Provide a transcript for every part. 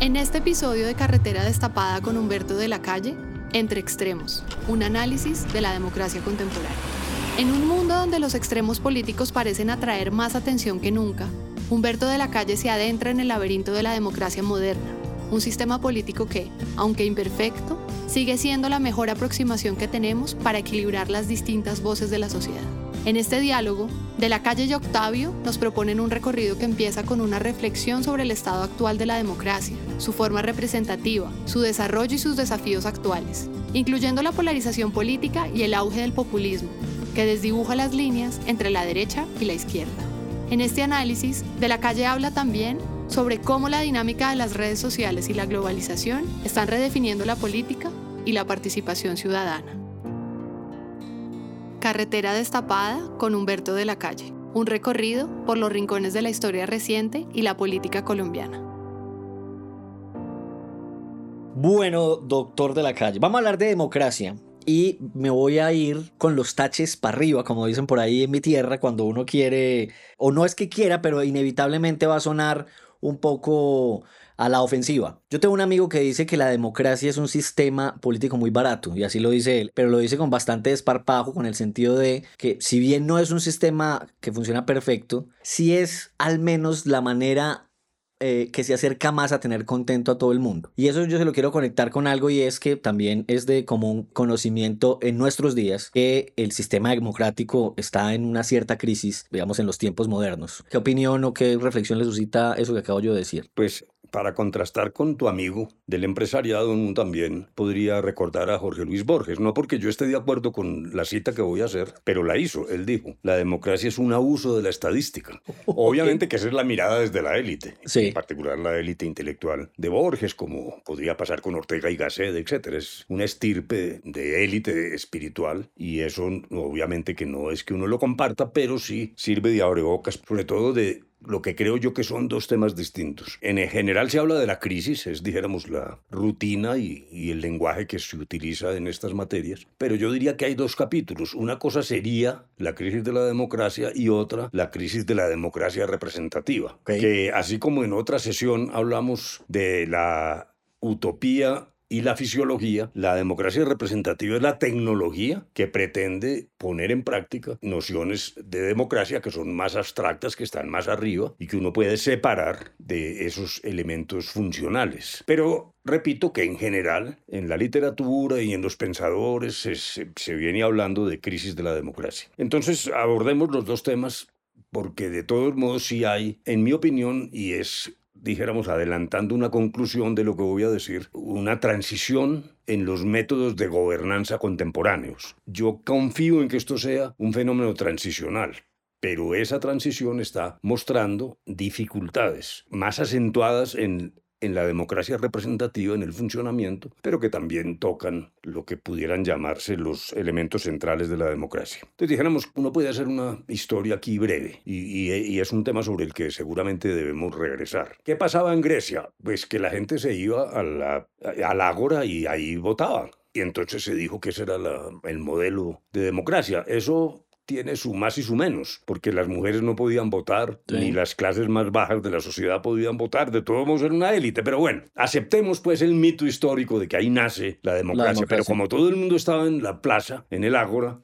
En este episodio de Carretera Destapada con Humberto de la Calle, Entre Extremos, un análisis de la democracia contemporánea. En un mundo donde los extremos políticos parecen atraer más atención que nunca, Humberto de la Calle se adentra en el laberinto de la democracia moderna, un sistema político que, aunque imperfecto, sigue siendo la mejor aproximación que tenemos para equilibrar las distintas voces de la sociedad. En este diálogo, De la calle y Octavio nos proponen un recorrido que empieza con una reflexión sobre el estado actual de la democracia, su forma representativa, su desarrollo y sus desafíos actuales, incluyendo la polarización política y el auge del populismo, que desdibuja las líneas entre la derecha y la izquierda. En este análisis, De la calle habla también sobre cómo la dinámica de las redes sociales y la globalización están redefiniendo la política y la participación ciudadana. Carretera destapada con Humberto de la Calle. Un recorrido por los rincones de la historia reciente y la política colombiana. Bueno, doctor de la calle, vamos a hablar de democracia. Y me voy a ir con los taches para arriba, como dicen por ahí en mi tierra, cuando uno quiere, o no es que quiera, pero inevitablemente va a sonar un poco a la ofensiva. Yo tengo un amigo que dice que la democracia es un sistema político muy barato, y así lo dice él, pero lo dice con bastante desparpajo, con el sentido de que si bien no es un sistema que funciona perfecto, sí es al menos la manera eh, que se acerca más a tener contento a todo el mundo. Y eso yo se lo quiero conectar con algo y es que también es de común conocimiento en nuestros días que el sistema democrático está en una cierta crisis, digamos, en los tiempos modernos. ¿Qué opinión o qué reflexión le suscita eso que acabo yo de decir? Pues para contrastar con tu amigo del empresariado también podría recordar a Jorge Luis Borges, no porque yo esté de acuerdo con la cita que voy a hacer, pero la hizo, él dijo, la democracia es un abuso de la estadística. Obviamente que esa es la mirada desde la élite, en particular la élite intelectual de Borges, como podría pasar con Ortega y Gasset, etc. Es una estirpe de élite espiritual y eso obviamente que no es que uno lo comparta, pero sí sirve de abrebocas, sobre todo de lo que creo yo que son dos temas distintos. En general se habla de la crisis, es, dijéramos, la rutina y, y, el lenguaje que se utiliza en estas materias, pero yo diría que hay dos capítulos. Una cosa sería la crisis de la democracia y otra la crisis de la democracia representativa, que así como en otra sesión hablamos de la utopía y la fisiología, la democracia representativa es la tecnología que pretende poner en práctica nociones de democracia que son más abstractas, que están más arriba y que uno puede separar de esos elementos funcionales. Pero repito que en general, en la literatura y en los pensadores se, se viene hablando de crisis de la democracia. Entonces abordemos los dos temas porque de todos modos sí hay, en mi opinión, y es dijéramos, adelantando una conclusión de lo que voy a decir, una transición en los métodos de gobernanza contemporáneos. Yo confío en que esto sea un fenómeno transicional, pero esa transición está mostrando dificultades más acentuadas en en la democracia representativa, en el funcionamiento, pero que también tocan lo que pudieran llamarse los elementos centrales de la democracia. Entonces dijéramos, uno puede hacer una historia aquí breve y, es un tema sobre el que seguramente debemos regresar. ¿Qué pasaba en Grecia? Pues que la gente se iba a la, al ágora y ahí votaba. Y entonces se dijo que ese era el modelo de democracia. Eso tiene su más y su menos, porque las mujeres no podían votar, ni las clases más bajas de la sociedad podían votar, de todos modos era una élite. Pero bueno, aceptemos pues el mito histórico de que ahí nace la democracia, pero como todo el mundo estaba en la plaza, en el ágora,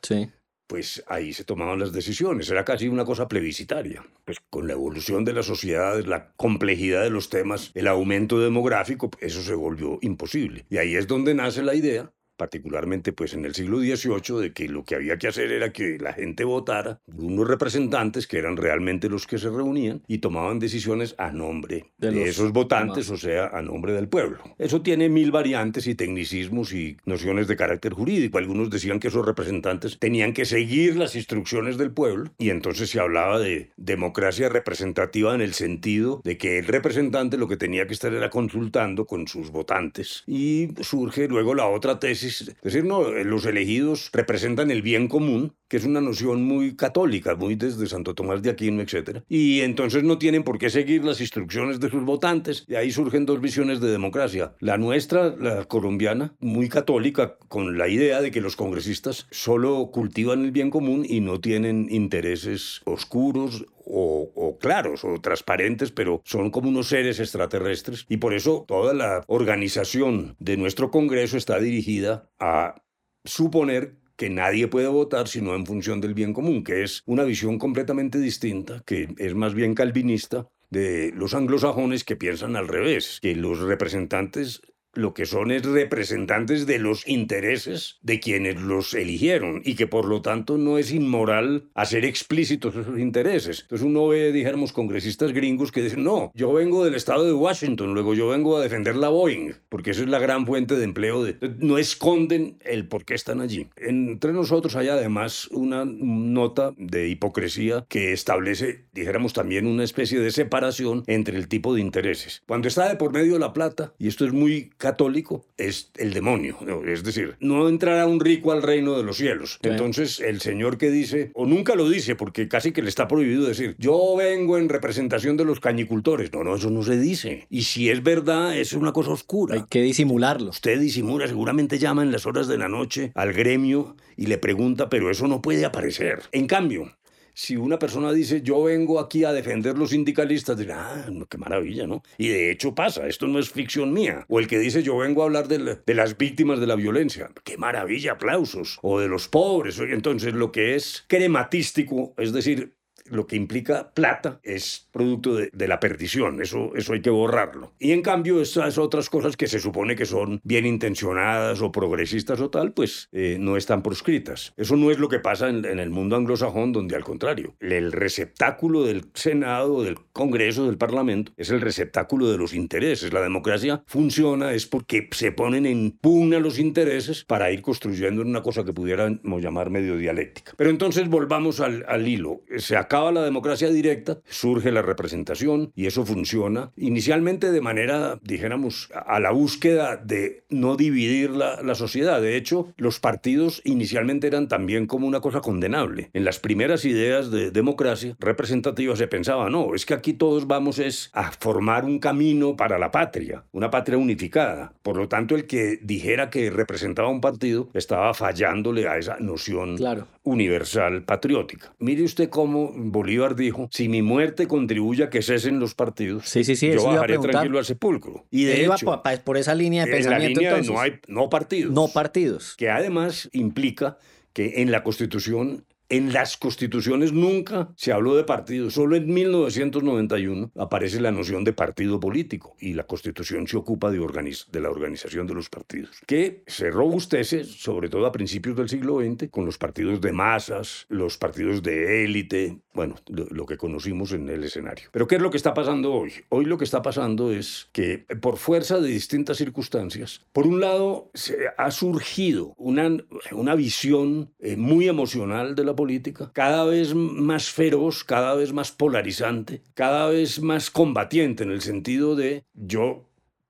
pues ahí se tomaban las decisiones, era casi una cosa plebiscitaria. Pues con la evolución de las sociedades, la complejidad de los temas, el aumento demográfico, eso se volvió imposible. Y ahí es donde nace la idea particularmente pues en el siglo XVIII, de que lo que había que hacer era que la gente votara unos representantes que eran realmente los que se reunían y tomaban decisiones a nombre de, esos votantes, o sea, a nombre del pueblo. Eso tiene mil variantes y tecnicismos y nociones de carácter jurídico. Algunos decían que esos representantes tenían que seguir las instrucciones del pueblo y entonces se hablaba de democracia representativa en el sentido de que el representante lo que tenía que estar era consultando con sus votantes y surge luego la otra tesis es decir, no, los elegidos representan el bien común, que es una noción muy católica, muy desde Santo Tomás de Aquino, etc. Y entonces no tienen por qué seguir las instrucciones de sus votantes. Y ahí surgen dos visiones de democracia. La nuestra, la colombiana, muy católica, con la idea de que los congresistas solo cultivan el bien común y no tienen intereses oscuros o, claros o transparentes, pero son como unos seres extraterrestres. Y por eso toda la organización de nuestro Congreso está dirigida a suponer que nadie puede votar sino en función del bien común, que es una visión completamente distinta, que es más bien calvinista de los anglosajones que piensan al revés, que los representantes lo que son es representantes de los intereses de quienes los eligieron y que por lo tanto no es inmoral hacer explícitos esos intereses. Entonces uno ve, dijéramos, congresistas gringos que dicen, no, yo vengo del estado de Washington, luego yo vengo a defender la Boeing, porque esa es la gran fuente de empleo. De... No esconden el por qué están allí. Entre nosotros hay además una nota de hipocresía que establece, dijéramos, también una especie de separación entre el tipo de intereses. Cuando está de por medio la plata, y esto es muy católico es el demonio. Es decir, no entrará un rico al reino de los cielos. Entonces, el Señor que dice, o nunca lo dice, porque casi que le está prohibido decir, yo vengo en representación de los cañicultores. No, no, eso no se dice. Y si es verdad, es una cosa oscura. Hay que disimularlo. Usted disimula, seguramente llama en las horas de la noche al gremio y le pregunta, pero eso no puede aparecer. En cambio, si una persona dice, yo vengo aquí a defender los sindicalistas, dirá, ah, qué maravilla, ¿no? Y de hecho pasa, esto no es ficción mía. O el que dice, yo vengo a hablar de, de las víctimas de la violencia, qué maravilla, aplausos. O de los pobres. Entonces, lo que es crematístico, es decir, lo que implica plata es producto de, la perdición, eso, eso hay que borrarlo. Y en cambio, esas otras cosas que se supone que son bien intencionadas o progresistas o tal, pues eh, no están proscritas. Eso no es lo que pasa en, el mundo anglosajón, donde al contrario, el receptáculo del Senado, del Congreso, del Parlamento, es el receptáculo de los intereses. La democracia funciona es porque se ponen en pugna los intereses para ir construyendo una cosa que pudiéramos llamar medio dialéctica. Pero entonces volvamos al, al hilo. Se acaba la democracia directa, surge la representación y eso funciona inicialmente de manera, dijéramos, a la búsqueda de no dividir la, la sociedad. De hecho, los partidos inicialmente eran también como una cosa condenable. En las primeras ideas de democracia representativa se pensaba, no, es que aquí todos vamos es a formar un camino para la patria, una patria unificada. Por lo tanto, el que dijera que representaba un partido estaba fallándole a esa noción claro. universal patriótica. Mire usted cómo Bolívar dijo, si mi muerte contribuye a que cesen los partidos, sí, sí, sí, yo bajaré tranquilo al sepulcro. Y de hecho, por esa línea de pensamiento entonces, no hay no partidos. No partidos. Que además implica que en la Constitución en las constituciones nunca se habló de partido. Solo en 1991 aparece la noción de partido político y la constitución se ocupa de, de, la organización de los partidos, que se robustece sobre todo a principios del siglo XX con los partidos de masas, los partidos de élite, bueno, lo, que conocimos en el escenario. Pero ¿qué es lo que está pasando hoy? Hoy lo que está pasando es que por fuerza de distintas circunstancias, por un lado se ha surgido una, una visión eh, muy emocional de la política, cada vez más feroz, cada vez más polarizante, cada vez más combatiente en el sentido de yo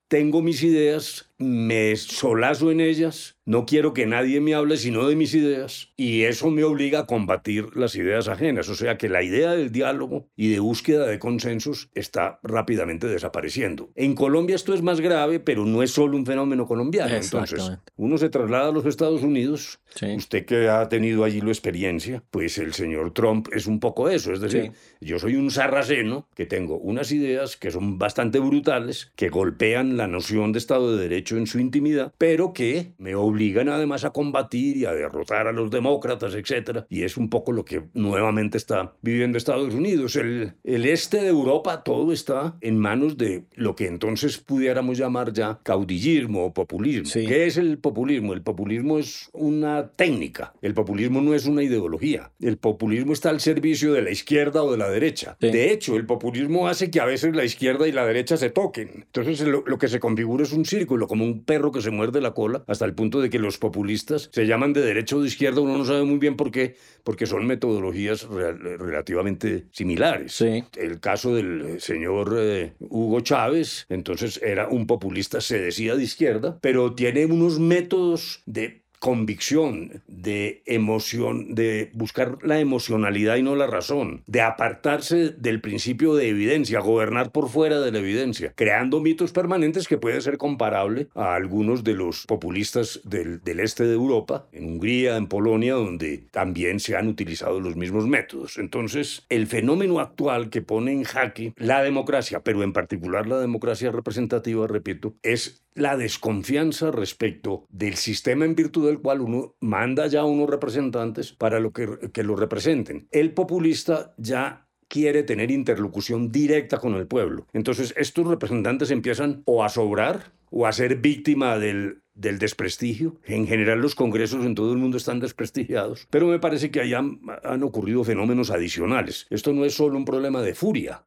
tengo mis ideas, me solazo en ellas no quiero que nadie me hable sino de mis ideas y eso me obliga a combatir las ideas ajenas. O sea que la idea del diálogo y de búsqueda de consensos está rápidamente desapareciendo. En Colombia esto es más grave, pero no es solo un fenómeno colombiano. Entonces, uno se traslada a los Estados Unidos, usted que ha tenido allí la experiencia, pues el señor Trump es un poco eso. Es decir, yo soy un sarraceno que tengo unas ideas que son bastante brutales, que golpean la noción de Estado de Derecho en su intimidad, pero que me obligan además a combatir y a derrotar a los demócratas, etc. Y es un poco lo que nuevamente está viviendo Estados Unidos. El, el este de Europa, todo está en manos de lo que entonces pudiéramos llamar ya caudillismo o populismo. ¿Qué es el populismo? El populismo es una técnica. El populismo no es una ideología. El populismo está al servicio de la izquierda o de la derecha. De hecho, el populismo hace que a veces la izquierda y la derecha se toquen. Entonces lo, lo que se configura es un círculo, como un perro que se muerde la cola hasta el punto de que los populistas se llaman de derecha o de izquierda, uno no sabe muy bien por qué, porque son metodologías relativamente similares. El caso del eh, señor eh, Hugo Chávez, entonces era un populista, se decía de izquierda, pero tiene unos métodos de convicción, de emoción, de buscar la emocionalidad y no la razón, de apartarse del principio de evidencia, gobernar por fuera de la evidencia, creando mitos permanentes que puede ser comparable a algunos de los populistas del, del este de Europa, en Hungría, en Polonia, donde también se han utilizado los mismos métodos. Entonces, el fenómeno actual que pone en jaque la democracia, pero en particular la democracia representativa, repito, es la desconfianza respecto del sistema en virtud del cual uno manda ya a unos representantes para lo que, que lo representen. El populista ya quiere tener interlocución directa con el pueblo. Entonces estos representantes empiezan o a sobrar o a ser víctima del, del desprestigio. En general los congresos en todo el mundo están desprestigiados, pero me parece que ahí han, han ocurrido fenómenos adicionales. Esto no es solo un problema de furia,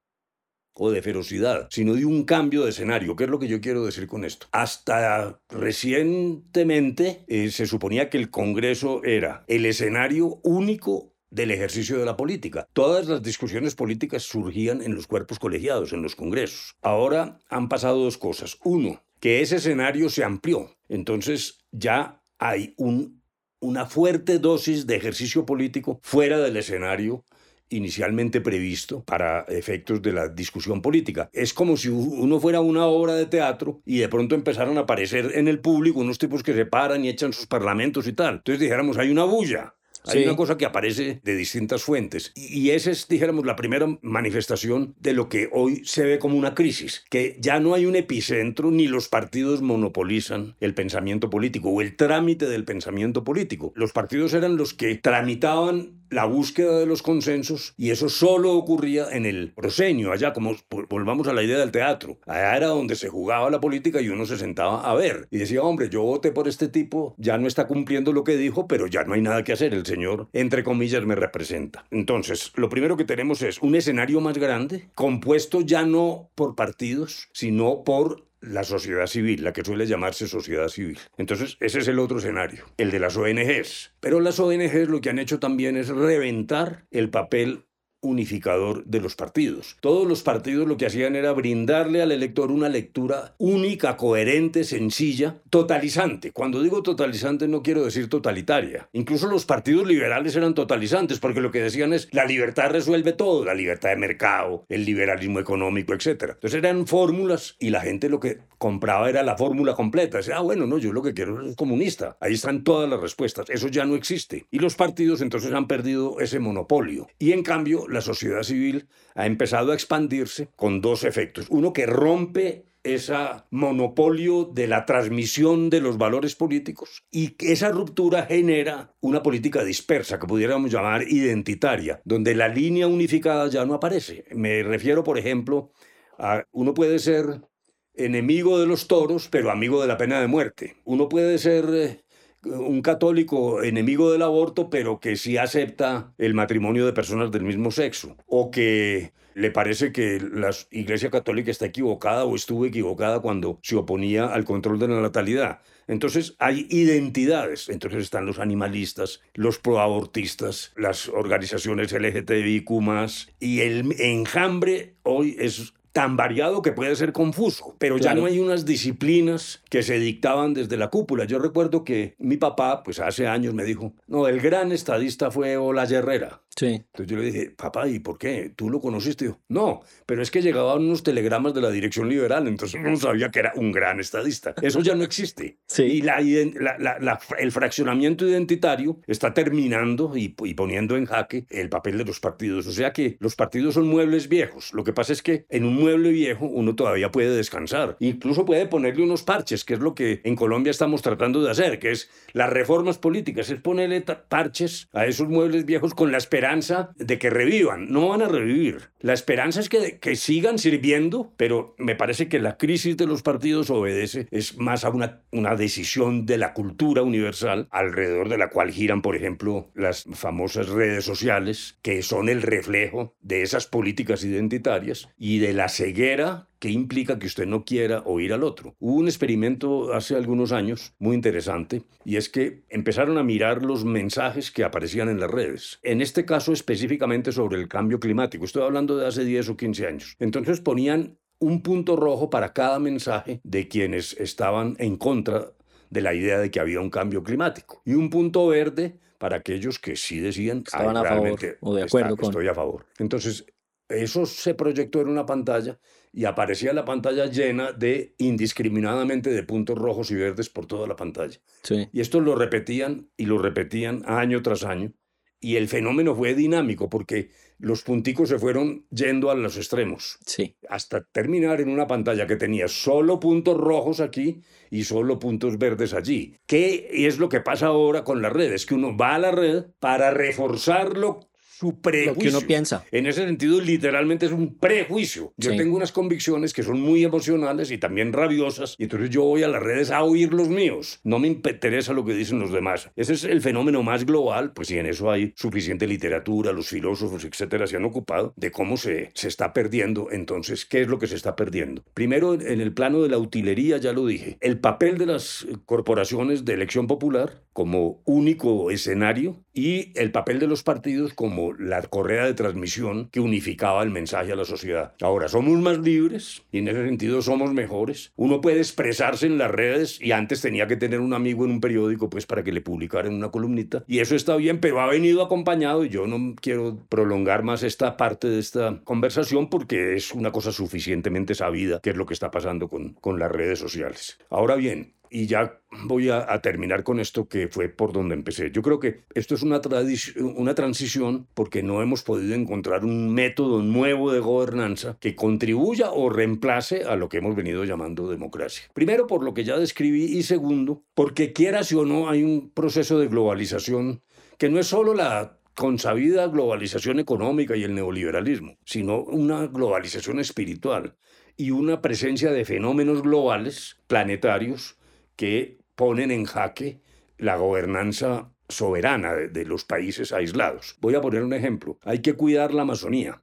o de ferocidad, sino de un cambio de escenario. ¿Qué es lo que yo quiero decir con esto? Hasta recientemente eh, se suponía que el Congreso era el escenario único del ejercicio de la política. Todas las discusiones políticas surgían en los cuerpos colegiados, en los congresos. Ahora han pasado dos cosas. Uno, que ese escenario se amplió. Entonces ya hay un, una fuerte dosis de ejercicio político fuera del escenario inicialmente previsto para efectos de la discusión política. Es como si uno fuera una obra de teatro y de pronto empezaron a aparecer en el público unos tipos que se paran y echan sus parlamentos y tal. Entonces dijéramos, hay una bulla. Hay una cosa que aparece de distintas fuentes. Y, esa es, dijéramos, la primera manifestación de lo que hoy se ve como una crisis, que ya no hay un epicentro ni los partidos monopolizan el pensamiento político o el trámite del pensamiento político. Los partidos eran los que tramitaban la búsqueda de los consensos y eso solo ocurría en el proscenio, allá como volvamos a la idea del teatro. Allá era donde se jugaba la política y uno se sentaba a ver y decía, hombre, yo voté por este tipo, ya no está cumpliendo lo que dijo, pero ya no hay nada que hacer, el señor, entre comillas, me representa. Entonces, lo primero que tenemos es un escenario más grande, compuesto ya no por partidos, sino por la sociedad civil, la que suele llamarse sociedad civil. Entonces, ese es el otro escenario, el de las ONGs. Pero las ONGs lo que han hecho también es reventar el papel unificador de los partidos. Todos los partidos lo que hacían era brindarle al elector una lectura única, coherente, sencilla, totalizante. Cuando digo totalizante no quiero decir totalitaria. Incluso los partidos liberales eran totalizantes porque lo que decían es la libertad resuelve todo, la libertad de mercado, el liberalismo económico, etc. Entonces eran fórmulas y la gente lo que compraba era la fórmula completa. Decía, ah, bueno, no, yo lo que quiero es comunista. Ahí están todas las respuestas. Eso ya no existe. Y los partidos entonces han perdido ese monopolio. Y en cambio, la sociedad civil ha empezado a expandirse con dos efectos. Uno que rompe ese monopolio de la transmisión de los valores políticos y que esa ruptura genera una política dispersa que pudiéramos llamar identitaria, donde la línea unificada ya no aparece. Me refiero, por ejemplo, a uno puede ser enemigo de los toros, pero amigo de la pena de muerte. Uno puede ser eh, un católico enemigo del aborto, pero que sí acepta el matrimonio de personas del mismo sexo, o que le parece que la Iglesia Católica está equivocada o estuvo equivocada cuando se oponía al control de la natalidad. Entonces hay identidades. Entonces están los animalistas, los proabortistas, las organizaciones LGTBIQ, y el enjambre hoy es tan variado que puede ser confuso, pero ya no hay unas disciplinas que se dictaban desde la cúpula. Yo recuerdo que mi papá, pues hace años me dijo, no, el gran estadista fue Ola Herrera. Entonces yo le dije, papá, ¿y por qué? ¿Tú lo conociste? No, pero es que llegaban unos telegramas de la dirección liberal, entonces uno sabía que era un gran estadista. Eso ya no existe. Sí. Y la, el fraccionamiento identitario está terminando y, y poniendo en jaque el papel de los partidos. O sea que los partidos son muebles viejos. Lo que pasa es que en un mueble viejo uno todavía puede descansar. Incluso puede ponerle unos parches, que es lo que en Colombia estamos tratando de hacer, que es las reformas políticas, es ponerle parches a esos muebles viejos con la esperanza de que revivan. No van a revivir. La esperanza es que, que sigan sirviendo, pero me parece que la crisis de los partidos obedece es más a una, una decisión de la cultura universal alrededor de la cual giran, por ejemplo, las famosas redes sociales, que son el reflejo de esas políticas identitarias y de la ceguera que implica que usted no quiera oír al otro. Hubo un experimento hace algunos años muy interesante y es que empezaron a mirar los mensajes que aparecían en las redes. En este caso específicamente sobre el cambio climático. Estoy hablando de hace 10 o 15 años. Entonces ponían un punto rojo para cada mensaje de quienes estaban en contra de la idea de que había un cambio climático. Y un punto verde para aquellos que sí decían Estaban a favor o de acuerdo con... estoy a favor. Entonces, eso se proyectó en una pantalla y aparecía la pantalla llena de indiscriminadamente de puntos rojos y verdes por toda la pantalla. Y esto lo repetían y lo repetían año tras año. Y el fenómeno fue dinámico porque los punticos se fueron yendo a los extremos. Sí. Hasta terminar en una pantalla que tenía solo puntos rojos aquí y solo puntos verdes allí. ¿Qué es lo que pasa ahora con las redes? Que uno va a la red para reforzarlo su prejuicio. Lo que uno piensa. En ese sentido, literalmente es un prejuicio. Yo tengo unas convicciones que son muy emocionales y también rabiosas, y entonces yo voy a las redes a oír los míos. No me interesa lo que dicen los demás. Ese es el fenómeno más global, pues si en eso hay suficiente literatura, los filósofos, etcétera, se han ocupado de cómo se, se está perdiendo. Entonces, ¿qué es lo que se está perdiendo? Primero, en el plano de la utilería, ya lo dije, el papel de las corporaciones de elección popular como único escenario y el papel de los partidos como la correa de transmisión que unificaba el mensaje a la sociedad. Ahora, somos más libres y en ese sentido somos mejores. Uno puede expresarse en las redes y antes tenía que tener un amigo en un periódico pues para que le publicaran una columnita y eso está bien, pero ha venido acompañado y yo no quiero prolongar más esta parte de esta conversación porque es una cosa suficientemente sabida que es lo que está pasando con, con las redes sociales. Ahora bien, y ya voy a, terminar con esto que fue por donde empecé. Yo creo que esto es una, una transición porque no hemos podido encontrar un método nuevo de gobernanza que contribuya o reemplace a lo que hemos venido llamando democracia. Primero, por lo que ya describí, y segundo, porque quieras o no, hay un proceso de globalización que no es solo la consabida globalización económica y el neoliberalismo, sino una globalización espiritual y una presencia de fenómenos globales, planetarios, que ponen en jaque la gobernanza soberana de, los países aislados. Voy a poner un ejemplo. Hay que cuidar la Amazonía.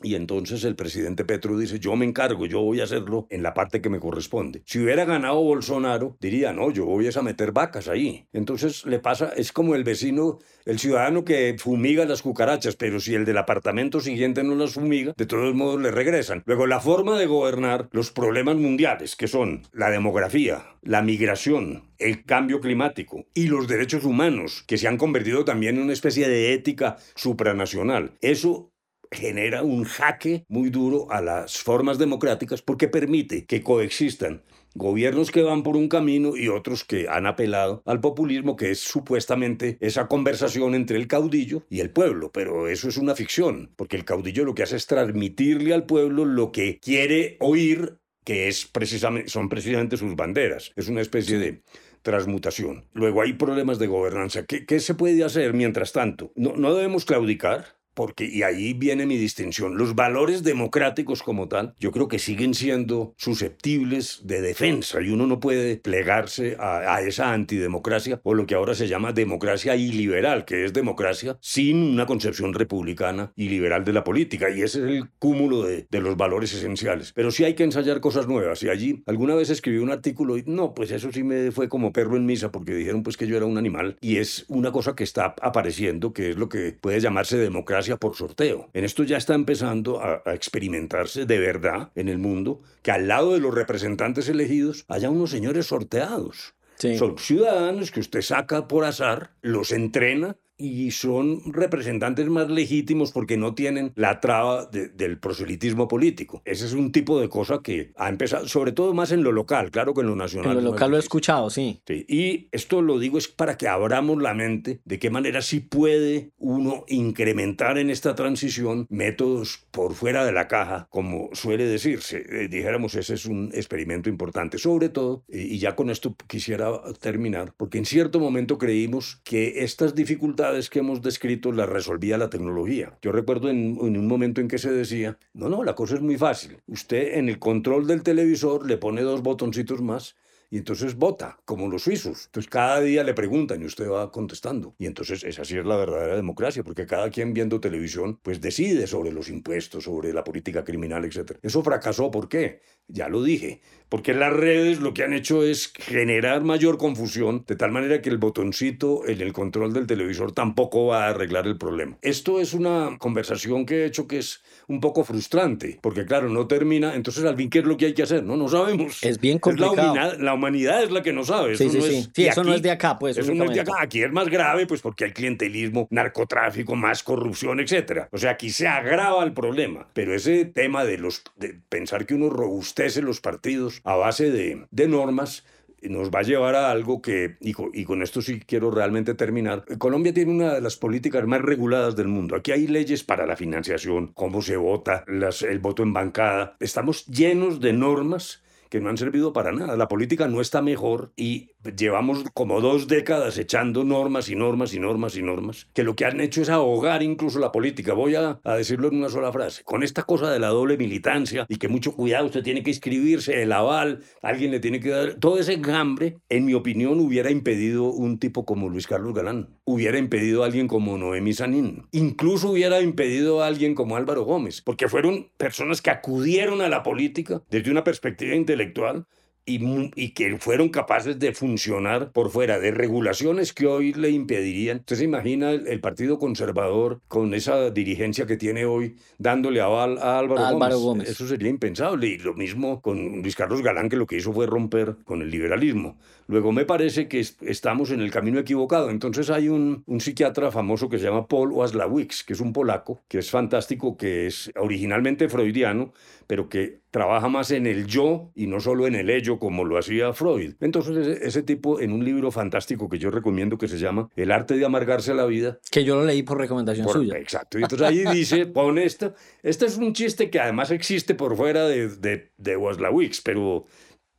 Y entonces el presidente Petro dice, yo me encargo, yo voy a hacerlo en la parte que me corresponde. Si hubiera ganado Bolsonaro, diría, no, yo voy a meter vacas ahí. Entonces le pasa, es como el vecino, el ciudadano que fumiga las cucarachas, pero si el del apartamento siguiente no las fumiga, de todos modos le regresan. Luego la forma de gobernar los problemas mundiales, que son la demografía, la migración, el cambio climático y los derechos humanos, que se han convertido también en una especie de ética supranacional. Eso genera un jaque muy duro a las formas democráticas porque permite que coexistan gobiernos que van por un camino y otros que han apelado al populismo, que es supuestamente esa conversación entre el caudillo y el pueblo. Pero eso es una ficción, porque el caudillo lo que hace es transmitirle al pueblo lo que quiere oír, que es precisamente, son precisamente sus banderas. Es una especie de transmutación. Luego hay problemas de gobernanza. ¿Qué, qué se puede hacer mientras tanto? No, no debemos claudicar porque, y ahí viene mi distinción, los valores democráticos como tal, yo creo que siguen siendo susceptibles de defensa y uno no puede plegarse a, esa antidemocracia o lo que ahora se llama democracia iliberal, que es democracia sin una concepción republicana y liberal de la política, y ese es el cúmulo de, de los valores esenciales. Pero sí hay que ensayar cosas nuevas, y allí alguna vez escribí un artículo y no, pues eso sí me fue como perro en misa, porque dijeron pues que yo era un animal, y es una cosa que está apareciendo, que es lo que puede llamarse democracia por sorteo. En esto ya está empezando a, experimentarse de verdad en el mundo que al lado de los representantes elegidos haya unos señores sorteados. Son ciudadanos que usted saca por azar, los entrena y son representantes más legítimos porque no tienen la traba del proselitismo político. Ese es un tipo de cosa que ha empezado, sobre todo más en lo local, claro que en lo nacional. En lo local lo he escuchado, sí. sí. Y esto lo digo es para que abramos la mente de qué manera sí puede uno incrementar en esta transición métodos por fuera de la caja, como suele decirse. Eh, dijéramos, ese es un experimento importante, sobre todo, y ya con esto quisiera terminar, porque en cierto momento creímos que estas dificultades que hemos descrito las resolvía la tecnología. Yo recuerdo en, un momento en que se decía, no, no, la cosa es muy fácil. Usted en el control del televisor le pone dos botoncitos más y entonces vota, como los suizos. Entonces cada día le preguntan y usted va contestando. Y entonces esa sí es la verdadera democracia, porque cada quien viendo televisión pues decide sobre los impuestos, sobre la política criminal, etc. Eso fracasó, ¿por qué? Ya lo dije, porque las redes lo que han hecho es generar mayor confusión, de tal manera que el botoncito en el control del televisor tampoco va a arreglar el problema. Esto es una conversación que he hecho que es un poco frustrante, porque claro, no termina, entonces al fin, ¿qué es lo que hay que hacer? No, no sabemos. Es bien complicado. la, humanidad es la que no sabe. Eso sí, sí, no. Es, sí eso no es de acá, pues. Eso no es de acá. Aquí es más grave, pues porque hay clientelismo, narcotráfico, más corrupción, etcétera. O sea, aquí se agrava el problema. Pero ese tema de los de pensar que uno robustece los partidos a base de, de normas nos va a llevar a algo que, y con, esto sí quiero realmente terminar, Colombia tiene una de las políticas más reguladas del mundo. Aquí hay leyes para la financiación, cómo se vota, las, el voto en bancada. Estamos llenos de normas que no han servido para nada. La política no está mejor y llevamos como dos décadas echando normas y normas y normas y normas, que lo que han hecho es ahogar incluso la política. Voy a, decirlo en una sola frase. Con esta cosa de la doble militancia y que mucho cuidado, usted tiene que inscribirse, el aval, alguien le tiene que dar... Todo ese gambre, en mi opinión, hubiera impedido un tipo como Luis Carlos Galán, hubiera impedido a alguien como Noemí Sanín, incluso hubiera impedido a alguien como Álvaro Gómez, porque fueron personas que acudieron a la política desde una perspectiva intelectual y, que fueron capaces de funcionar por fuera de regulaciones que hoy le impedirían. Usted se imagina el, Partido Conservador con esa dirigencia que tiene hoy dándole aval a Álvaro, Gómez. Eso sería impensable. Y lo mismo con Luis Carlos Galán, que lo que hizo fue romper con el liberalismo. Luego me parece que estamos en el camino equivocado. Entonces hay un, un psiquiatra famoso que se llama Paul Waslawicz, que es un polaco, que es fantástico, que es originalmente freudiano, pero que trabaja más en el yo y no solo en el ello como lo hacía Freud. Entonces ese, tipo en un libro fantástico que yo recomiendo que se llama El arte de amargarse la vida. Que yo lo leí por recomendación suya. Exacto. Y entonces ahí dice, pone esto. Este es un chiste que además existe por fuera de, de, de Waslawicz, pero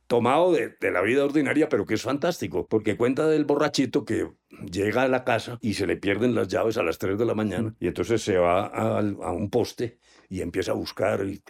tomado de, la vida ordinaria, pero que es fantástico, porque cuenta del borrachito que llega a la casa y se le pierden las llaves a las 3 de la mañana y entonces se va a, a un poste y empieza a buscar, y,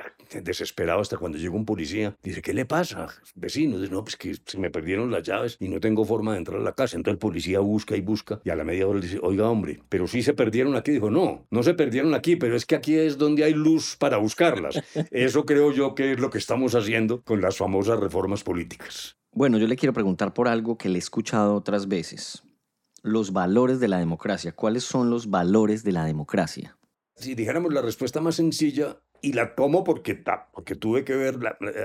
desesperado hasta cuando llega un policía. Dice, ¿qué le pasa, vecino? Dice, no, pues que se me perdieron las llaves y no tengo forma de entrar a la casa. Entonces el policía busca y busca y a la media hora le dice, oiga, hombre, pero sí se perdieron aquí. Dijo, no, no se perdieron aquí, pero es que aquí es donde hay luz para buscarlas. Eso creo yo que es lo que estamos haciendo con las famosas reformas políticas. Bueno, yo le quiero preguntar por algo que le he escuchado otras veces. Los valores de la democracia. ¿Cuáles son los valores de la democracia? Si dijéramos la respuesta más sencilla, y la tomo porque, porque tuve que ver,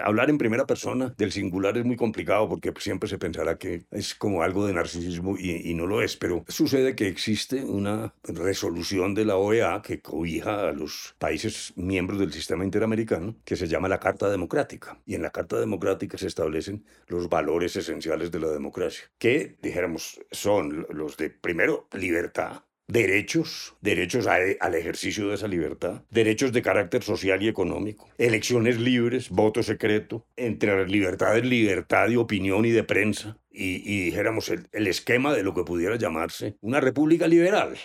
hablar en primera persona del singular es muy complicado porque siempre se pensará que es como algo de narcisismo y, no lo es, pero sucede que existe una resolución de la OEA que cobija a los países miembros del sistema interamericano que se llama la Carta Democrática. Y en la Carta Democrática se establecen los valores esenciales de la democracia, que dijéramos son los de, primero, libertad, derechos, derechos al ejercicio de esa libertad, derechos de carácter social y económico, elecciones libres, voto secreto, entre las libertades, libertad de opinión y de prensa, y, dijéramos el, el esquema de lo que pudiera llamarse una república liberal,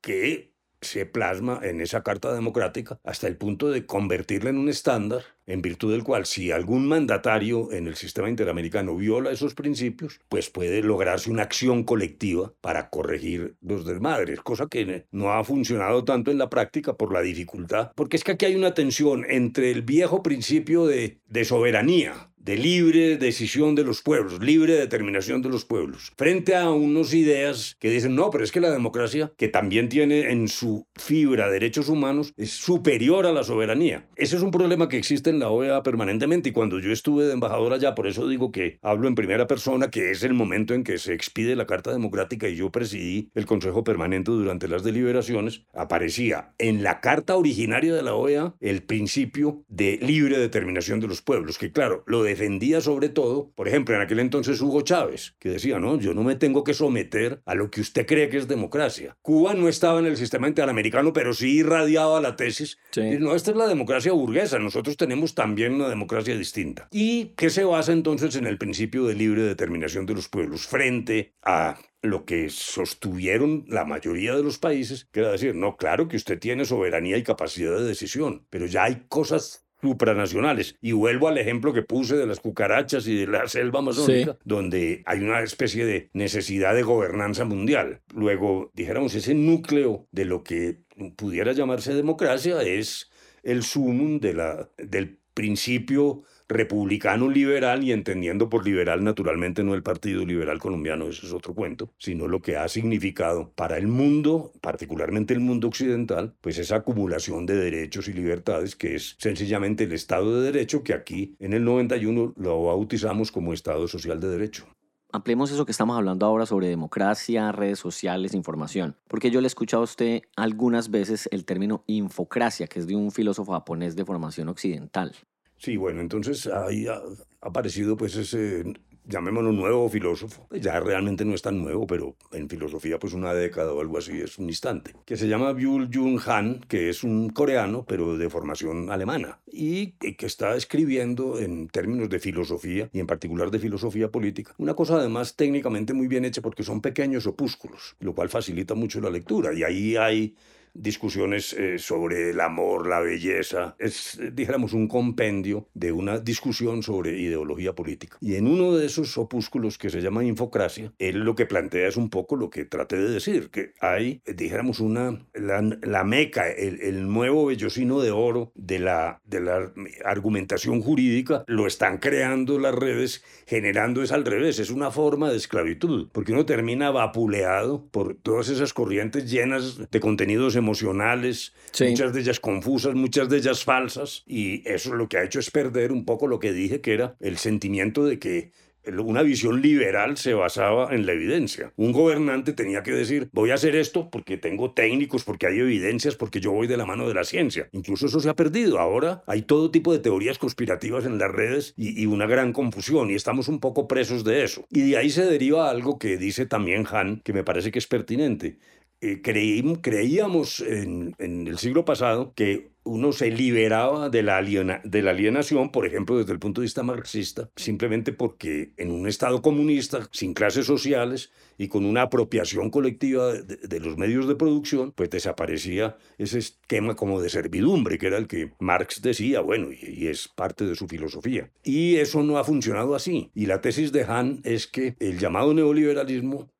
que se plasma en esa Carta Democrática hasta el punto de convertirla en un estándar en virtud del cual si algún mandatario en el sistema interamericano viola esos principios, pues puede lograrse una acción colectiva para corregir los desmadres, cosa que no ha funcionado tanto en la práctica por la dificultad, porque es que aquí hay una tensión entre el viejo principio de, de soberanía, de libre decisión de los pueblos, libre determinación de los pueblos, frente a unas ideas que dicen, no, pero es que la democracia, que también tiene en su fibra derechos humanos, es superior a la soberanía. Ese es un problema que existe en la OEA permanentemente y cuando yo estuve de embajador allá, por eso digo que hablo en primera persona, que es el momento en que se expide la Carta Democrática y yo presidí el Consejo Permanente durante las deliberaciones, aparecía en la Carta originaria de la OEA el principio de libre determinación de los pueblos, que claro, lo de defendía sobre todo, por ejemplo, en aquel entonces Hugo Chávez, que decía, no, yo no me tengo que someter a lo que usted cree que es democracia. Cuba no estaba en el sistema interamericano, pero sí irradiaba la tesis. no, esta es la democracia burguesa, nosotros tenemos también una democracia distinta. Y que se basa entonces en el principio de libre determinación de los pueblos frente a lo que sostuvieron la mayoría de los países, que era decir, no, claro que usted tiene soberanía y capacidad de decisión, pero ya hay cosas supranacionales. Y vuelvo al ejemplo que puse de las cucarachas y de la selva amazónica, donde hay una especie de necesidad de gobernanza mundial. Luego, dijéramos, ese núcleo de lo que pudiera llamarse democracia es el sumum de la, del principio republicano liberal y entendiendo por liberal naturalmente no el Partido Liberal Colombiano, ese es otro cuento, sino lo que ha significado para el mundo, particularmente el mundo occidental, pues esa acumulación de derechos y libertades que es sencillamente el Estado de Derecho que aquí en el 91 lo bautizamos como Estado Social de Derecho. Ampliemos eso que estamos hablando ahora sobre democracia, redes sociales, información. Porque yo le he escuchado a usted algunas veces el término infocracia, que es de un filósofo japonés de formación occidental. Sí, bueno, entonces ahí ha aparecido pues ese, llamémoslo nuevo filósofo, ya realmente no es tan nuevo, pero en filosofía pues una década o algo así es un instante, que se llama Byul Jung Han, que es un coreano, pero de formación alemana, y que está escribiendo en términos de filosofía, y en particular de filosofía política, una cosa además técnicamente muy bien hecha porque son pequeños opúsculos, lo cual facilita mucho la lectura, y ahí hay discusiones eh, sobre el amor, la belleza. Es, dijéramos, un compendio de una discusión sobre ideología política. Y en uno de esos opúsculos que se llama Infocracia, él lo que plantea es un poco lo que traté de decir, que hay, dijéramos, una, la, meca, el, el, nuevo vellocino de oro de la, de la argumentación jurídica, lo están creando las redes, generando es al revés, es una forma de esclavitud, porque uno termina vapuleado por todas esas corrientes llenas de contenidos emocionales, muchas de ellas confusas, muchas de ellas falsas, y eso lo que ha hecho es perder un poco lo que dije que era el sentimiento de que una visión liberal se basaba en la evidencia. Un gobernante tenía que decir, voy a hacer esto porque tengo técnicos, porque hay evidencias, porque yo voy de la mano de la ciencia. Incluso eso se ha perdido. Ahora hay todo tipo de teorías conspirativas en las redes y, una gran confusión y estamos un poco presos de eso. Y de ahí se deriva algo que dice también Han, que me parece que es pertinente. Eh, creíamos en, el siglo pasado que uno se liberaba de la, alienación, por ejemplo, desde el punto de vista marxista, simplemente porque en un Estado comunista, sin clases sociales y con una apropiación colectiva de, los medios de producción, pues desaparecía ese esquema como de servidumbre, que era el que Marx decía, bueno, y, y es parte de su filosofía. Y eso no ha funcionado así. Y la tesis de Han es que el llamado neoliberalismo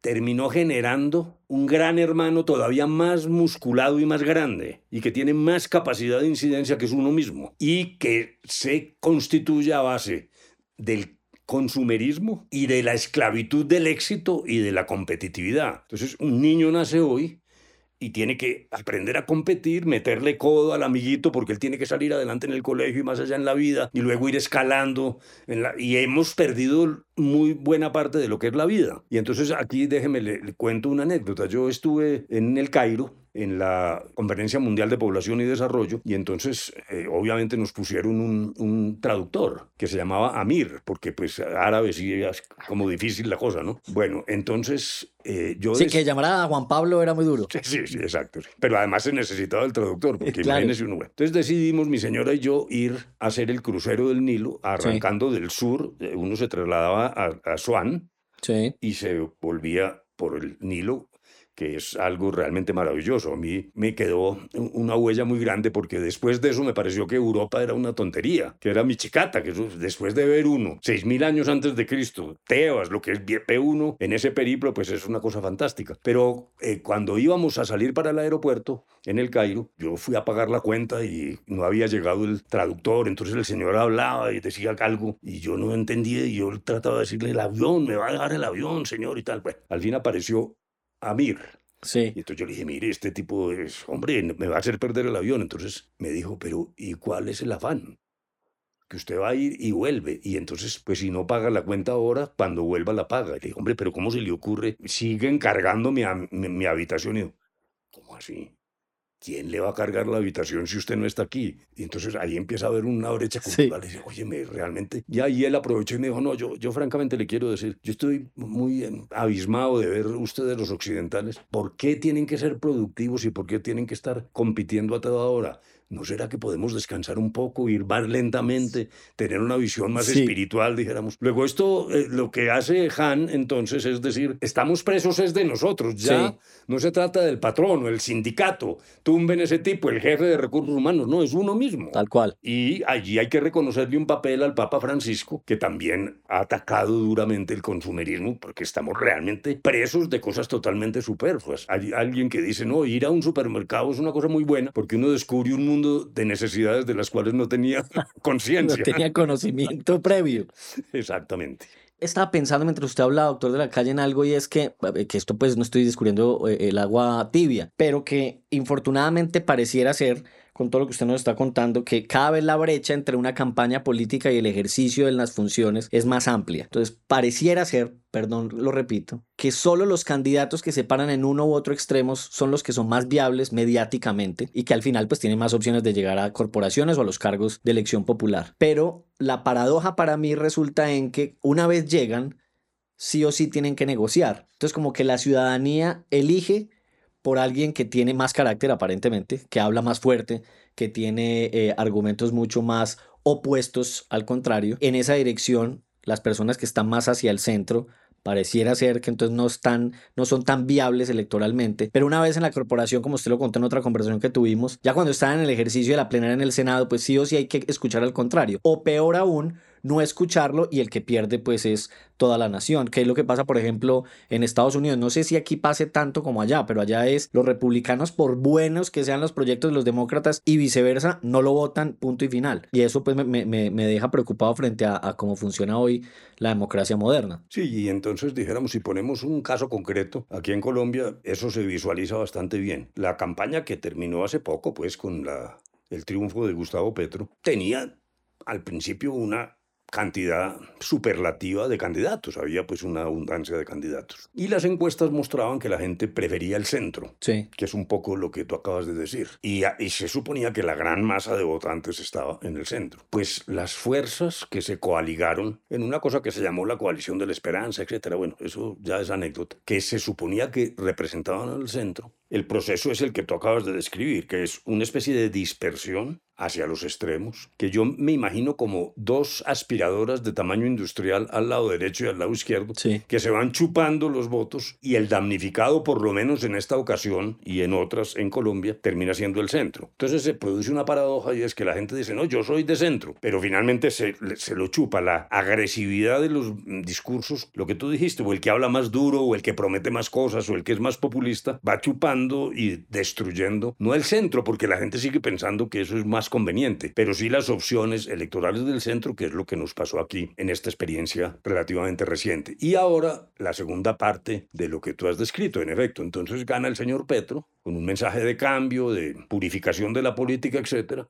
terminó generando un gran hermano todavía más musculado y más grande y que tiene más capacidad de incidencia que es uno mismo y que se constituye a base del consumerismo y de la esclavitud del éxito y de la competitividad. Entonces, un niño nace hoy y tiene que aprender a competir, meterle codo al amiguito porque él tiene que salir adelante en el colegio y más allá en la vida y luego ir escalando. Y hemos perdido muy buena parte de lo que es la vida. Y entonces aquí déjeme le cuento una anécdota. Yo estuve en el Cairo en la Conferencia Mundial de Población y Desarrollo y entonces eh, obviamente nos pusieron un, un, traductor que se llamaba Amir, porque pues árabe sí es como difícil la cosa, ¿no? Bueno, entonces eh, yo... Sí, que llamar a Juan Pablo era muy duro. Sí, sí, sí exacto. Pero además se necesitaba el traductor, porque imagínese uno. Entonces decidimos, mi señora y yo, ir a hacer el crucero del Nilo, arrancando del sur, eh, uno se trasladaba a, a Swan sí. y se volvía por el Nilo que es algo realmente maravilloso. A mí me quedó una huella muy grande porque después de eso me pareció que Europa era una tontería, que era mi chicata, que después de ver uno, seis mil años antes de Cristo, Tebas, lo que es P1, en ese periplo, pues es una cosa fantástica. Pero eh, cuando íbamos a salir para el aeropuerto, en el Cairo, yo fui a pagar la cuenta y no había llegado el traductor, entonces el señor hablaba y decía algo y yo no entendía y yo trataba de decirle el avión, me va a dejar el avión, señor y tal. Bueno, al fin apareció Amir. Sí. Y entonces yo le dije, mire, este tipo es, hombre, me va a hacer perder el avión. Entonces me dijo, pero ¿y cuál es el afán? Que usted va a ir y vuelve. Y entonces, pues si no paga la cuenta ahora, cuando vuelva la paga. Y le dije, hombre, pero ¿cómo se le ocurre? Sigue encargando mi, mi, mi habitación. Y yo, ¿cómo así? ¿Quién le va a cargar la habitación si usted no está aquí? Y entonces ahí empieza a haber una brecha cultural. Y dice, oye, me, realmente. Y ahí él aprovechó y me dijo, no, yo, yo francamente le quiero decir, yo estoy muy abismado de ver ustedes los occidentales, ¿por qué tienen que ser productivos y por qué tienen que estar compitiendo a toda hora? ¿No será que podemos descansar un poco, ir más lentamente, tener una visión más espiritual, dijéramos? Luego esto, eh, lo que hace Han entonces es decir, estamos presos es de nosotros, ya no se trata del patrón o el sindicato, tumben ese tipo, el jefe de recursos humanos, no, es uno mismo. Tal cual. Y allí hay que reconocerle un papel al Papa Francisco, que también ha atacado duramente el consumerismo, porque estamos realmente presos de cosas totalmente superfluas. Hay alguien que dice, no, ir a un supermercado es una cosa muy buena, porque uno descubre un mundo mundo de necesidades de las cuales no tenía conciencia. No tenía conocimiento previo. Exactamente. Estaba pensando mientras usted hablaba, doctor de la calle, en algo y es que, que esto pues no estoy descubriendo eh, el agua tibia, pero que infortunadamente pareciera ser con todo lo que usted nos está contando, que cada vez la brecha entre una campaña política y el ejercicio de las funciones es más amplia. Entonces, pareciera ser, perdón, lo repito, que solo los candidatos que se paran en uno u otro extremo son los que son más viables mediáticamente y que al final pues tienen más opciones de llegar a corporaciones o a los cargos de elección popular. Pero la paradoja para mí resulta en que una vez llegan, sí o sí tienen que negociar. Entonces, como que la ciudadanía elige por alguien que tiene más carácter aparentemente, que habla más fuerte, que tiene eh, argumentos mucho más opuestos al contrario. En esa dirección, las personas que están más hacia el centro pareciera ser que entonces no están no son tan viables electoralmente pero una vez en la corporación como usted lo contó en otra conversación que tuvimos ya cuando están en el ejercicio de la plenaria en el senado pues sí o sí hay que escuchar al contrario o peor aún no escucharlo y el que pierde pues es toda la nación, que es lo que pasa por ejemplo en Estados Unidos. No sé si aquí pase tanto como allá, pero allá es los republicanos por buenos que sean los proyectos de los demócratas y viceversa, no lo votan, punto y final. Y eso pues me, me, deja preocupado frente a, a, cómo funciona hoy la democracia moderna. Sí, y entonces dijéramos, si ponemos un caso concreto, aquí en Colombia eso se visualiza bastante bien. La campaña que terminó hace poco pues con la, el triunfo de Gustavo Petro tenía al principio una cantidad superlativa de candidatos, había pues una abundancia de candidatos. Y las encuestas mostraban que la gente prefería el centro, sí. que es un poco lo que tú acabas de decir. Y, y, se suponía que la gran masa de votantes estaba en el centro. Pues las fuerzas que se coaligaron en una cosa que se llamó la coalición de la esperanza, etcétera, bueno, eso ya es anécdota, que se suponía que representaban al centro. El proceso es el que tú acabas de describir, que es una especie de dispersión hacia los extremos, que yo me imagino como dos aspiradoras de tamaño industrial al lado derecho y al lado izquierdo, que se van chupando los votos y el damnificado, por lo menos en esta ocasión y en otras en Colombia, termina siendo el centro. Entonces se produce una paradoja y es que la gente dice, no, yo soy de centro, pero finalmente se, se lo chupa la agresividad de los discursos, lo que tú dijiste, o el que habla más duro, o el que promete más cosas, o el que es más populista, va chupando y destruyendo, no el centro, porque la gente sigue pensando que eso es más conveniente, pero sí las opciones electorales del centro, que es lo que nos pasó aquí en esta experiencia relativamente reciente. Y ahora la segunda parte de lo que tú has descrito, en efecto. Entonces gana el señor Petro con un mensaje de cambio, de purificación de la política, etc.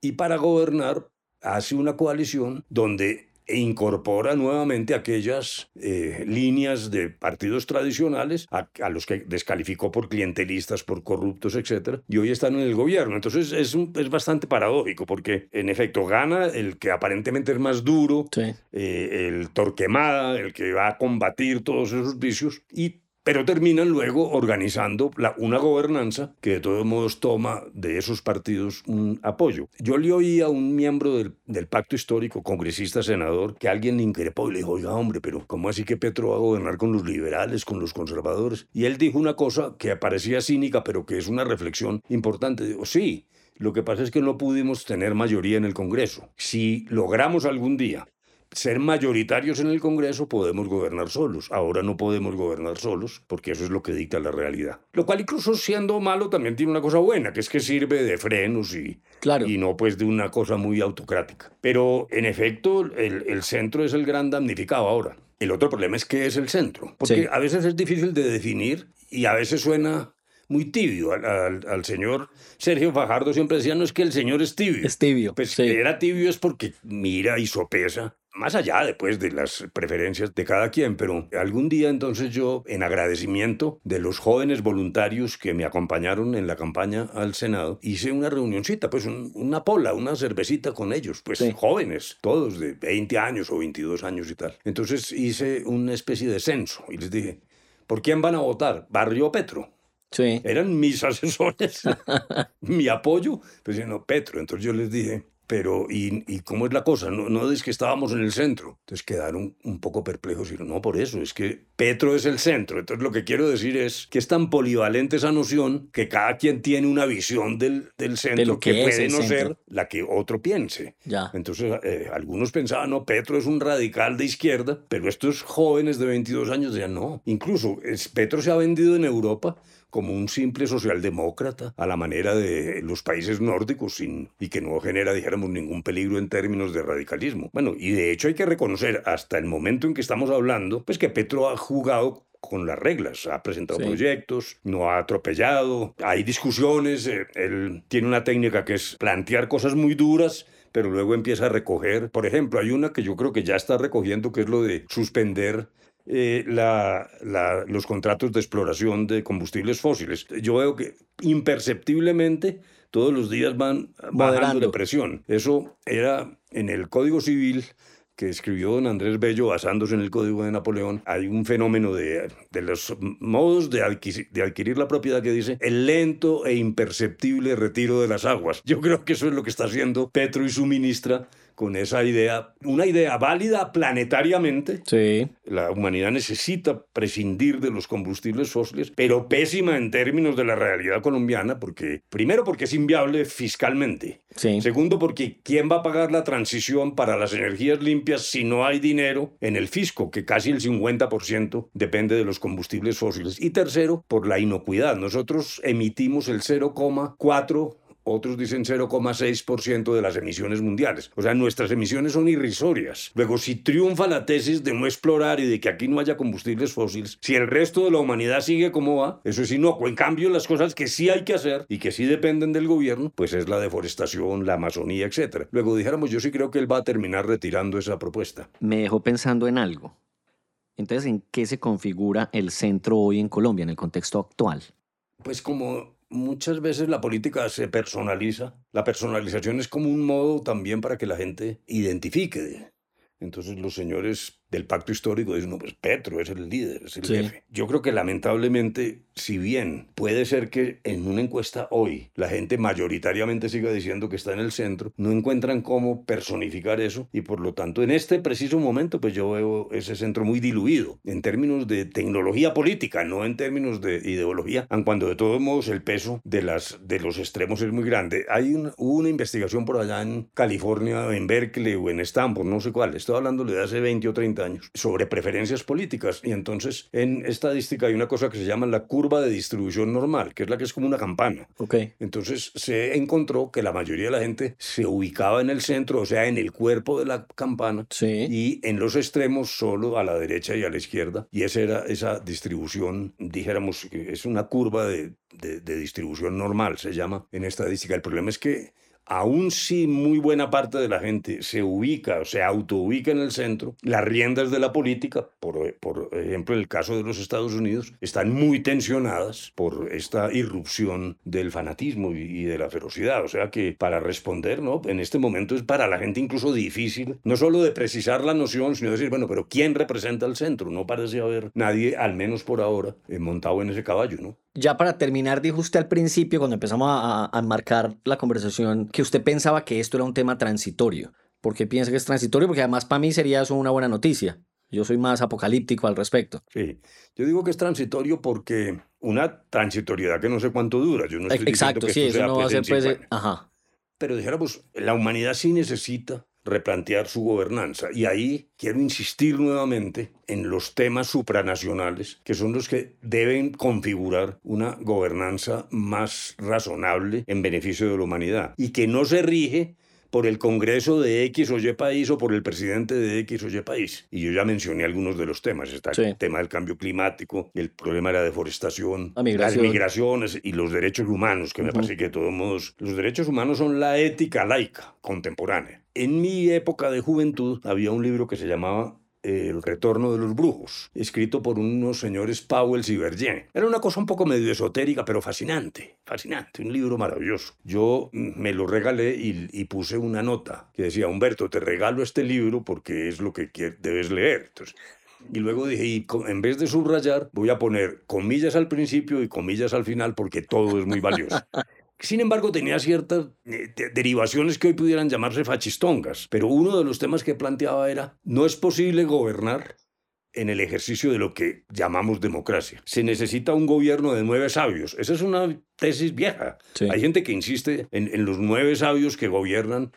Y para gobernar hace una coalición donde e incorpora nuevamente aquellas eh, líneas de partidos tradicionales a, los que descalificó por clientelistas, por corruptos, etc. Y hoy están en el gobierno. Entonces es, es bastante paradójico porque en efecto gana el que aparentemente es más duro, eh, el torquemada, el que va a combatir todos esos vicios y pero terminan luego organizando una gobernanza que de todos modos toma de esos partidos un apoyo. Yo le oí a un miembro del, del pacto histórico, congresista, senador, que alguien le increpó y le dijo, oiga hombre, pero ¿cómo así que Petro va a gobernar con los liberales, con los conservadores? Y él dijo una cosa que parecía cínica, pero que es una reflexión importante. Digo, sí, lo que pasa es que no pudimos tener mayoría en el Congreso. Si logramos algún día ser mayoritarios en el Congreso, podemos gobernar solos. Ahora no podemos gobernar solos, porque eso es lo que dicta la realidad. Lo cual incluso siendo malo también tiene una cosa buena, que es que sirve de frenos y, claro. y no pues de una cosa muy autocrática. Pero en efecto, el, el centro es el gran damnificado ahora. El otro problema es qué es el centro, porque a veces es difícil de definir y a veces suena muy tibio. Al, señor Sergio Fajardo siempre decía, no es que el señor es tibio. Es tibio. Pues era tibio es porque mira y sopesa más allá después de las preferencias de cada quien, pero algún día entonces yo, en agradecimiento de los jóvenes voluntarios que me acompañaron en la campaña al Senado, hice una reunioncita, pues una pola, una cervecita con ellos, pues jóvenes, todos de 20 años o 22 años y tal. Entonces hice una especie de censo y les dije, ¿por quién van a votar? ¿Barrio Petro? Sí. Eran mis asesores, mi apoyo, pues no, Petro. Entonces yo les dije, pero, ¿y, ¿y, cómo es la cosa? No, no es que estábamos en el centro. Entonces quedaron un poco perplejos y no, por eso, es que Petro es el centro. Entonces lo que quiero decir es que es tan polivalente esa noción que cada quien tiene una visión del, del centro que, puede no ser la que otro piense. Ya. Entonces eh, algunos pensaban, no, Petro es un radical de izquierda, pero estos jóvenes de 22 años decían, no. Incluso es, Petro se ha vendido en Europa como un simple socialdemócrata a la manera de los países nórdicos sin, y que no genera, dijéramos, ningún peligro en términos de radicalismo. Bueno, y de hecho hay que reconocer hasta el momento en que estamos hablando, pues que Petro ha jugado con las reglas. Ha presentado proyectos, no ha atropellado, hay discusiones, eh, él tiene una técnica que es plantear cosas muy duras pero luego empieza a recoger. Por ejemplo, hay una que yo creo que ya está recogiendo, que es lo de suspender eh, los contratos de exploración de combustibles fósiles. Yo veo que imperceptiblemente todos los días van bajando de presión. Eso era en el Código Civil que escribió don Andrés Bello basándose en el Código de Napoleón, hay un fenómeno de, de los modos de, de, adquirir la propiedad que dice el lento e imperceptible retiro de las aguas. Yo creo que eso es lo que está haciendo Petro y su ministra con esa idea, una idea válida planetariamente. Sí. La humanidad necesita prescindir de los combustibles fósiles, pero pésima en términos de la realidad colombiana, porque primero porque es inviable fiscalmente. Sí. Segundo porque ¿quién va a pagar la transición para las energías limpias si no hay dinero en el fisco, que casi el 50% depende de los combustibles fósiles? Y tercero, por la inocuidad. Nosotros emitimos el 0,4 otros dicen 0,6% de las emisiones mundiales. O sea, nuestras emisiones son irrisorias. Luego, si triunfa la tesis de no explorar y de que aquí no haya combustibles fósiles, si el resto de la humanidad sigue como va, eso es inocuo. En cambio, las cosas que sí hay que hacer y que sí dependen del gobierno, pues es la deforestación, la Amazonía, etc. Luego dijéramos, yo sí creo que él va a terminar retirando esa propuesta. Me dejó pensando en algo. Entonces, ¿en qué se configura el centro hoy en Colombia, en el contexto actual? Pues como muchas veces la política se personaliza. La personalización es como un modo también para que la gente identifique. Entonces los señores del pacto histórico dicen, no, pues Petro es el líder, es el jefe. Yo creo que lamentablemente, si bien puede ser que en una encuesta hoy la gente mayoritariamente siga diciendo que está en el centro, no encuentran cómo personificar eso y por lo tanto en este preciso momento pues yo veo ese centro muy diluido en términos de tecnología política, no en términos de ideología, aun cuando de todos modos el peso de, las, de los extremos es muy grande. Hay una, una investigación por allá en California, en Berkeley o en Stanford, no sé cuál, estoy hablando de hace 20 o 30 años, sobre preferencias políticas. Y entonces en estadística hay una cosa que se llama la curva de distribución normal, que es la que es como una campana. Okay. Entonces se encontró que la mayoría de la gente se ubicaba en el centro, o sea, en el cuerpo de la campana, sí. y en los extremos solo a la derecha y a la izquierda. Y esa era esa distribución, dijéramos, es una curva de, de, de distribución normal, se llama en estadística. El problema es que aún si muy buena parte de la gente se ubica o se autoubica en el centro, las riendas de la política, por, por ejemplo en el caso de los Estados Unidos, están muy tensionadas por esta irrupción del fanatismo y, de la ferocidad. O sea que para responder, ¿no? En este momento es para la gente incluso difícil, no solo de precisar la noción, sino decir, bueno, pero ¿quién representa el centro? No parece haber nadie, al menos por ahora, eh, montado en ese caballo, ¿no? Ya para terminar, dijo usted al principio, cuando empezamos a, a marcar la conversación, que usted pensaba que esto era un tema transitorio. ¿Por qué piensa que es transitorio? Porque además para mí sería eso una buena noticia. Yo soy más apocalíptico al respecto. Sí, yo digo que es transitorio porque una transitoriedad que no sé cuánto dura. Yo no estoy Exacto, que sí, eso no va a ser pues... Ajá. Pero dijéramos, la humanidad sí necesita replantear su gobernanza. Y ahí quiero insistir nuevamente en los temas supranacionales, que son los que deben configurar una gobernanza más razonable en beneficio de la humanidad y que no se rige por el Congreso de X o Y país o por el presidente de X o Y país. Y yo ya mencioné algunos de los temas. Está el tema del cambio climático, el problema de la deforestación, las migraciones y los derechos humanos, que me parece que de todos modos los derechos humanos son la ética laica contemporánea. En mi época de juventud había un libro que se llamaba el retorno de los brujos, escrito por unos señores Powell y Vergien. Era una cosa un poco medio esotérica, pero fascinante, fascinante, un libro maravilloso. Yo me lo regalé y, puse una nota que decía, Humberto, te regalo este libro porque es lo que debes leer. Entonces, y luego dije, y en vez de subrayar, voy a poner comillas al principio y comillas al final porque todo es muy valioso. Sin embargo, tenía ciertas eh, derivaciones que hoy pudieran llamarse fachistongas, pero uno de los temas que planteaba era, no es posible gobernar en el ejercicio de lo que llamamos democracia. Se necesita un gobierno de nueve sabios. Esa es una tesis vieja. Hay gente que insiste en, los nueve sabios que gobiernan,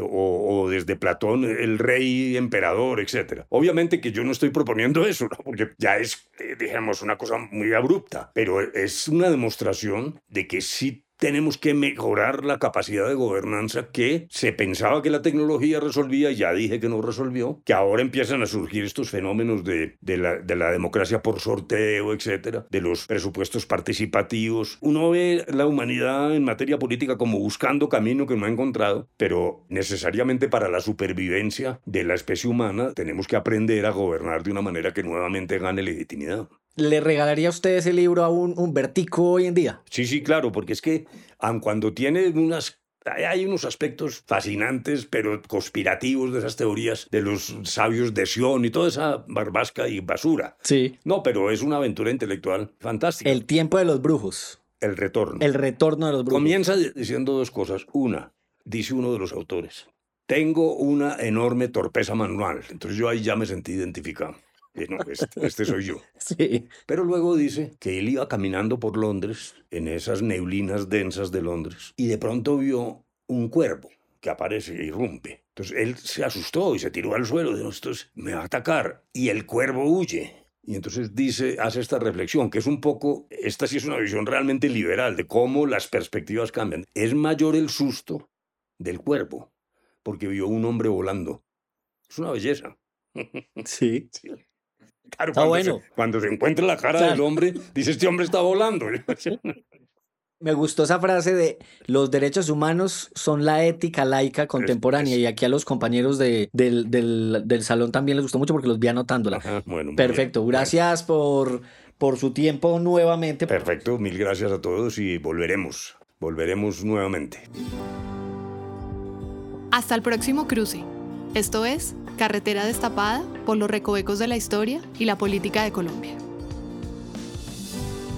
o, desde Platón el rey, emperador, etc. Obviamente que yo no estoy proponiendo eso, porque ya es, eh, digamos, una cosa muy abrupta, pero es una demostración de que sí tenemos que mejorar la capacidad de gobernanza que se pensaba que la tecnología resolvía, ya dije que no resolvió, que ahora empiezan a surgir estos fenómenos de, la, la democracia por sorteo, etcétera, de los presupuestos participativos. Uno ve la humanidad en materia política como buscando camino que no ha encontrado, pero necesariamente para la supervivencia de la especie humana tenemos que aprender a gobernar de una manera que nuevamente gane legitimidad. ¿Le regalaría usted ese libro a un, un vertico hoy en día? Sí, sí, claro, porque es que aun cuando tiene unas hay unos aspectos fascinantes, pero conspirativos de esas teorías de los sabios de Sion y toda esa barbasca y basura. Sí. No, pero es una aventura intelectual fantástica. El tiempo de los brujos. El retorno. El retorno de los brujos. Comienza diciendo dos cosas. Una, dice uno de los autores, tengo una enorme torpeza manual. Entonces yo ahí ya me sentí identificado. Este, este, soy yo. Sí. Pero luego dice que él iba caminando por Londres, en esas neblinas densas de Londres, y de pronto vio un cuervo que aparece y irrumpe. Entonces él se asustó y se tiró al suelo. Dijo, esto me va a atacar. Y el cuervo huye. Y entonces dice, hace esta reflexión, que es un poco, esta sí es una visión realmente liberal de cómo las perspectivas cambian. Es mayor el susto del cuervo, porque vio un hombre volando. Es una belleza. Sí. sí. Claro, cuando, bueno. se, cuando se encuentra la cara del hombre, dice, este hombre está volando. Me gustó esa frase de los derechos humanos son la ética laica contemporánea y aquí a los compañeros de, del, del, del, salón también les gustó mucho porque los vi anotándola. bueno, Perfecto, gracias por, por su tiempo nuevamente. Perfecto, mil gracias a todos y volveremos, volveremos nuevamente. Hasta el próximo cruce. Esto es Carretera destapada por los recovecos de la historia y la política de Colombia.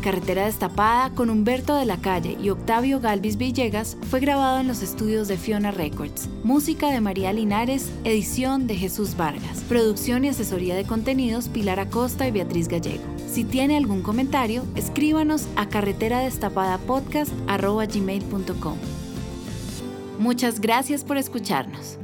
Carretera destapada con Humberto de la Calle y Octavio Galvis Villegas fue grabado en los estudios de Fiona Records. Música de María Linares, edición de Jesús Vargas. Producción y asesoría de contenidos Pilar Acosta y Beatriz Gallego. Si tiene algún comentario, escríbanos a carreteradestapadapodcast.gmail.com Muchas gracias por escucharnos.